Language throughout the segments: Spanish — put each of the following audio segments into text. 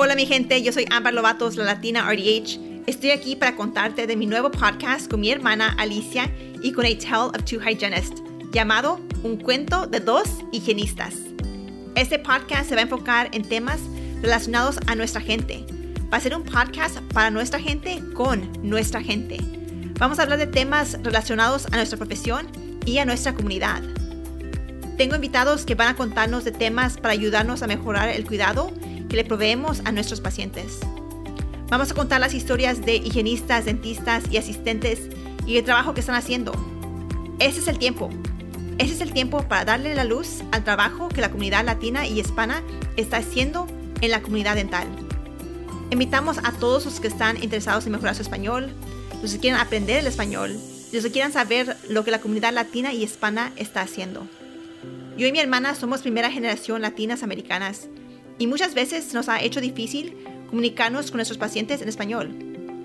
Hola mi gente, yo soy Amber Lovatos, la Latina RDH. Estoy aquí para contarte de mi nuevo podcast con mi hermana Alicia y con A Tale of Two Hygienists, llamado Un cuento de dos higienistas. Este podcast se va a enfocar en temas relacionados a nuestra gente. Va a ser un podcast para nuestra gente con nuestra gente. Vamos a hablar de temas relacionados a nuestra profesión y a nuestra comunidad. Tengo invitados que van a contarnos de temas para ayudarnos a mejorar el cuidado que le proveemos a nuestros pacientes. Vamos a contar las historias de higienistas, dentistas y asistentes y el trabajo que están haciendo. Ese es el tiempo. Ese es el tiempo para darle la luz al trabajo que la comunidad latina y hispana está haciendo en la comunidad dental. Invitamos a todos los que están interesados en mejorar su español, los que quieren aprender el español, los que quieran saber lo que la comunidad latina y hispana está haciendo. Yo y mi hermana somos primera generación latinas americanas y muchas veces nos ha hecho difícil comunicarnos con nuestros pacientes en español.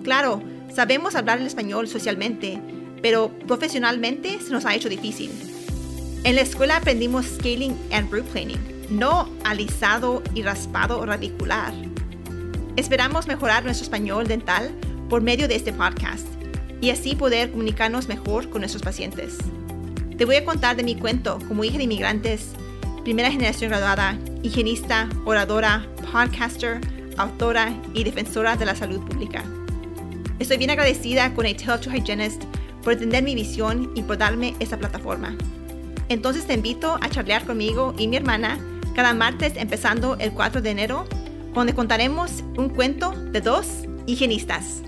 Claro, sabemos hablar el español socialmente, pero profesionalmente se nos ha hecho difícil. En la escuela aprendimos scaling and root planing, no alisado y raspado radicular. Esperamos mejorar nuestro español dental por medio de este podcast y así poder comunicarnos mejor con nuestros pacientes. Te voy a contar de mi cuento como hija de inmigrantes, primera generación graduada, higienista, oradora, podcaster, autora y defensora de la salud pública. Estoy bien agradecida con to Hygienist por entender mi visión y por darme esta plataforma. Entonces te invito a charlar conmigo y mi hermana cada martes empezando el 4 de enero, donde contaremos un cuento de dos higienistas.